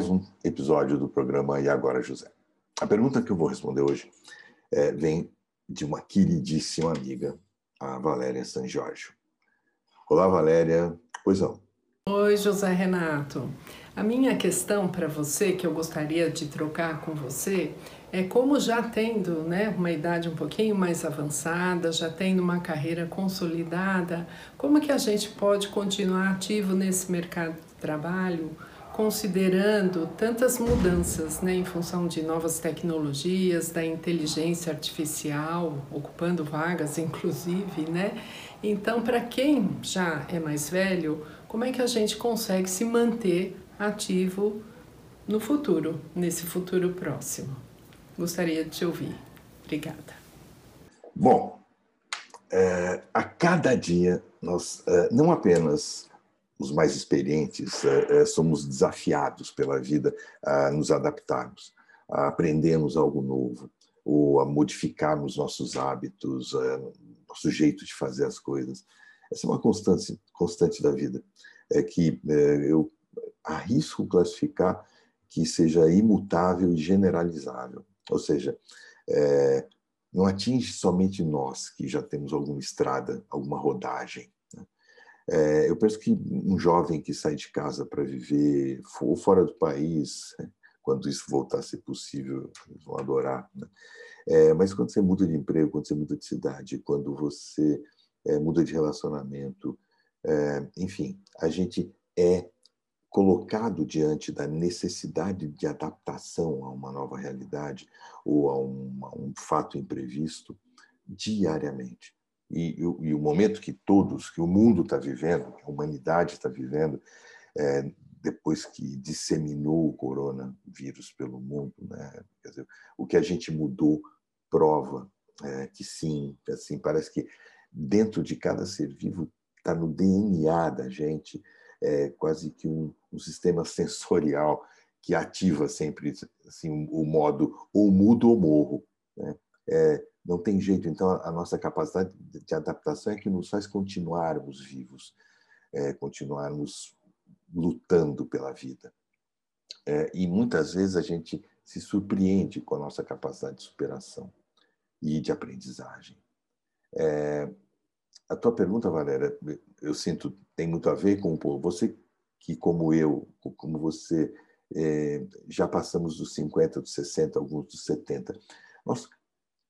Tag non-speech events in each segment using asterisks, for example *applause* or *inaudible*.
mais um episódio do programa E Agora José. A pergunta que eu vou responder hoje é, vem de uma queridíssima amiga, a Valéria San Jorge. Olá, Valéria. Pois não. Oi, José Renato. A minha questão para você, que eu gostaria de trocar com você, é como já tendo né, uma idade um pouquinho mais avançada, já tendo uma carreira consolidada, como que a gente pode continuar ativo nesse mercado de trabalho, considerando tantas mudanças né, em função de novas tecnologias, da inteligência artificial, ocupando vagas, *laughs* inclusive, né? Então, para quem já é mais velho, como é que a gente consegue se manter ativo no futuro, nesse futuro próximo? Gostaria de te ouvir. Obrigada. Bom, é, a cada dia nós é, não apenas os mais experientes é, é, somos desafiados pela vida a nos adaptarmos, a aprendermos algo novo, ou a modificarmos nossos hábitos, nosso jeito de fazer as coisas. Essa é uma constante, constante da vida, é que é, eu arrisco classificar que seja imutável e generalizável. Ou seja, é, não atinge somente nós que já temos alguma estrada, alguma rodagem. Né? É, eu penso que um jovem que sai de casa para viver ou fora do país, quando isso voltar a ser possível, eles vão adorar. Né? É, mas quando você muda de emprego, quando você muda de cidade, quando você é, muda de relacionamento, é, enfim, a gente é colocado diante da necessidade de adaptação a uma nova realidade ou a um, a um fato imprevisto diariamente. E, e, e, o momento que todos, que o mundo está vivendo, que a humanidade está vivendo, é, depois que disseminou o coronavírus pelo mundo, né? Dizer, o que a gente mudou prova é, que sim, assim parece que dentro de cada ser vivo está no DNA da gente é, quase que um, um, sistema *laughs* sensorial que ativa sempre assim, o modo ou mudo ou morro. Né? É, não tem jeito, então a nossa capacidade de adaptação é que nos faz continuarmos vivos, é, continuarmos lutando pela vida. É, e muitas vezes a gente se surpreende com a nossa capacidade de superação e de aprendizagem. É, a tua pergunta, Valéria, eu sinto tem muito a ver com você que, como eu, como você, é, já passamos dos 50, dos 60, alguns dos 70. Nós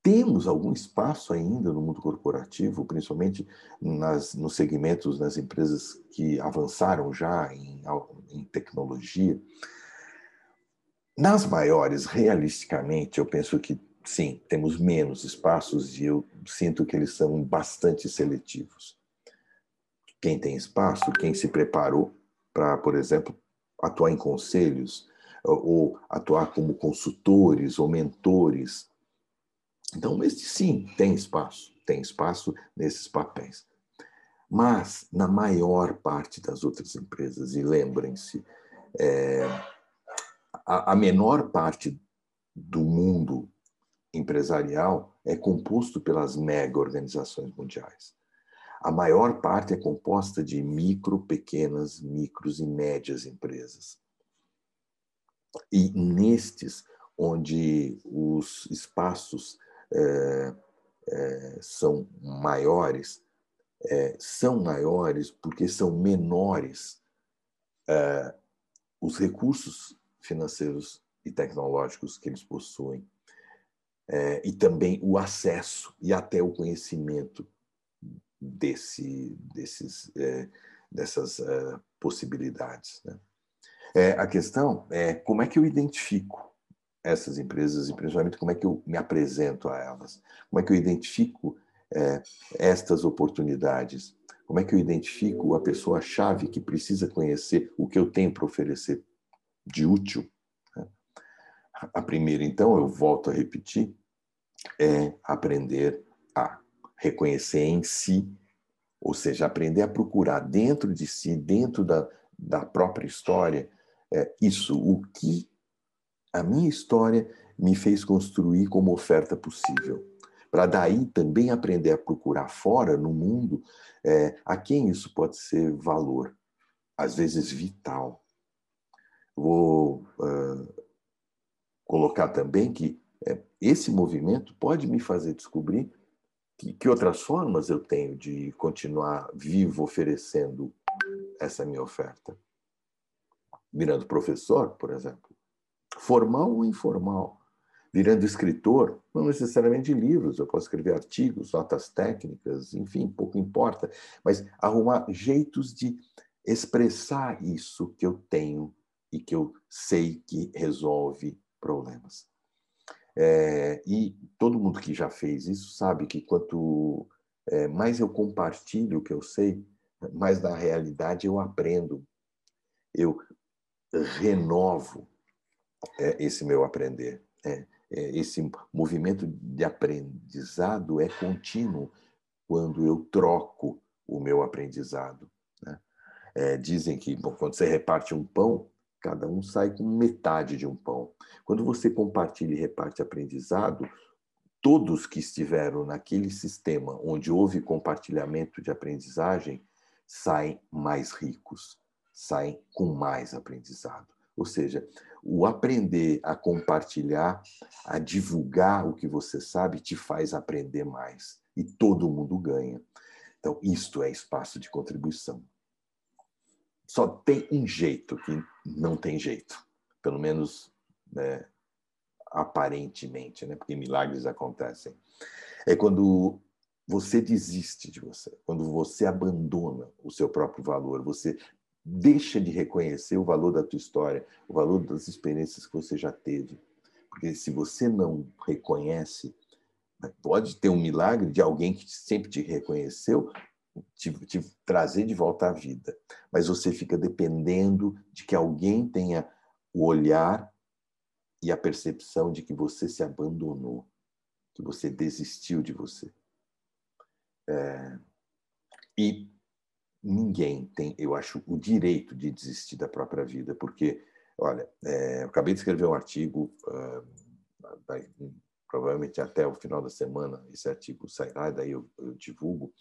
temos algum espaço ainda no mundo corporativo, principalmente nas, nos segmentos, nas empresas que avançaram já em, em tecnologia. Nas maiores, realisticamente, eu penso que sim, temos menos espaços e eu sinto que eles são bastante seletivos. Quem tem espaço, quem se preparou para, por exemplo, atuar em conselhos ou atuar como consultores ou mentores. Então, este sim tem espaço, tem espaço nesses papéis. Mas, na maior parte das outras empresas, e lembrem-se, é, a, a menor parte do mundo empresarial é composto pelas mega organizações mundiais. A maior parte é composta de micro, pequenas, micros e médias empresas. E nestes, onde os espaços é, é, são maiores, é, são maiores porque são menores é, os recursos financeiros e tecnológicos que eles possuem é, e também o acesso e até o conhecimento desse, desses, é, dessas possibilidades. Né? A questão é como é que eu identifico essas empresas e principalmente como é que eu me apresento a elas, como é que eu identifico é, estas oportunidades, como é que eu identifico a pessoa-chave que precisa conhecer o que eu tenho para oferecer de útil. Né? A primeira, então, eu volto a repetir, é aprender a reconhecer em si, ou seja, aprender a procurar dentro de si, dentro da, da própria história, é, isso, o que a minha história me fez construir como oferta possível. Para daí também aprender a procurar fora, no mundo, é, a quem isso pode ser valor, às vezes vital. Vou uh, colocar também que é, esse movimento pode me fazer descobrir que, que outras formas eu tenho de continuar vivo oferecendo essa minha oferta. Virando professor, por exemplo, formal ou informal. Virando escritor, não necessariamente livros, eu posso escrever artigos, notas técnicas, enfim, pouco importa, mas arrumar jeitos de expressar isso que eu tenho e que eu sei que resolve problemas. É, e todo mundo que já fez isso sabe que quanto é, mais eu compartilho o que eu sei, mais na realidade eu aprendo, eu renovo é, esse meu aprender. É, é, esse movimento de aprendizado é contínuo quando eu troco o meu aprendizado. Né? É, dizem que bom, quando você reparte um pão, cada um sai com metade de um pão. Quando você compartilha e reparte aprendizado, todos que estiveram naquele sistema onde houve compartilhamento de aprendizagem saem mais ricos, saem com mais aprendizado. Ou seja, o aprender a compartilhar, a divulgar o que você sabe, te faz aprender mais. E todo mundo ganha. Então, isto é espaço de contribuição. Só tem um jeito que não tem jeito, pelo menos né, aparentemente, né, porque milagres acontecem. É quando você desiste de você, quando você abandona o seu próprio valor, você deixa de reconhecer o valor da tua história, o valor das experiências que você já teve. Porque se você não reconhece, pode ter um milagre de alguém que sempre te reconheceu, te, te trazer de volta à vida. Mas você fica dependendo de que alguém tenha o olhar e a percepção de que você se abandonou, que você desistiu de você. É, e ninguém tem, eu acho, o direito de desistir da própria vida, porque, olha, é, eu acabei de escrever um artigo, uh, provavelmente até o final da semana esse artigo sairá, daí eu, eu divulgo,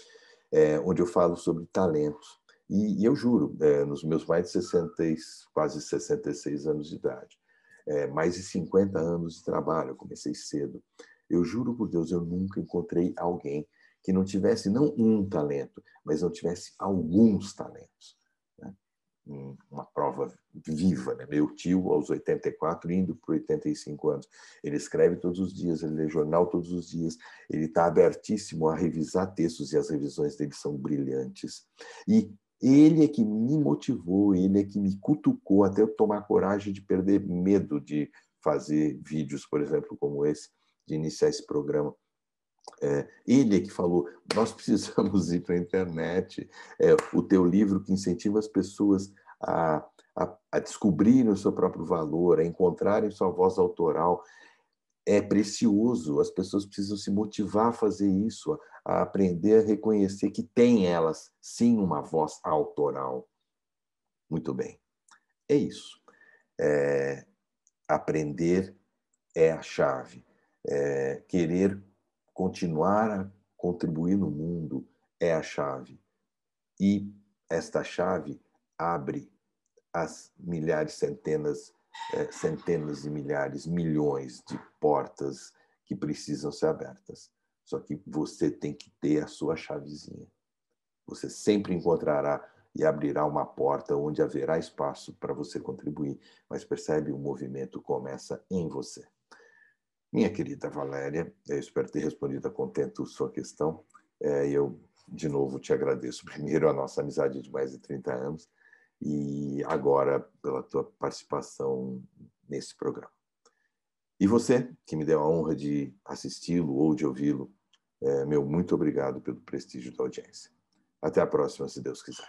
é, onde eu falo sobre talentos. E, e eu juro, é, nos meus mais de 60, quase 66 anos de idade, é, mais de 50 anos de trabalho, eu comecei cedo, eu juro por Deus, eu nunca encontrei alguém que não tivesse não um talento, mas não tivesse alguns talentos. Né? Uma prova viva. Né? Meu tio, aos 84, indo para 85 anos, ele escreve todos os dias, ele lê jornal todos os dias, ele está abertíssimo a revisar textos e as revisões dele são brilhantes. E ele é que me motivou, ele é que me cutucou até eu tomar coragem de perder medo de fazer vídeos, por exemplo, como esse, de iniciar esse programa é, ele é que falou: nós *laughs* precisamos ir para a internet. É, o teu livro que incentiva as pessoas a, a, a descobrirem o seu próprio valor, a encontrarem sua voz autoral, é precioso. As pessoas precisam se motivar a fazer isso, a, aprender a reconhecer que tem elas sim uma voz autoral. Muito bem, é isso. É, aprender é a chave. É, querer continuar a contribuir no mundo é a chave. E esta chave abre as milhares, centenas, é, centenas e milhares, milhões de portas que precisam ser abertas. Só que você tem que ter a sua chavezinha. Você sempre encontrará e abrirá uma porta onde haverá espaço para você contribuir. Mas percebe, o movimento começa em você. Minha querida Valéria, eu espero ter respondido a contento sua questão. É, eu, de novo, te agradeço *laughs* primeiro a nossa amizade de mais de 30 anos e agora pela tua participação nesse programa. E você, que me deu a honra de assisti-lo ou de ouvi-lo, é, meu muito obrigado pelo prestígio da audiência. Até a próxima, se Deus quiser.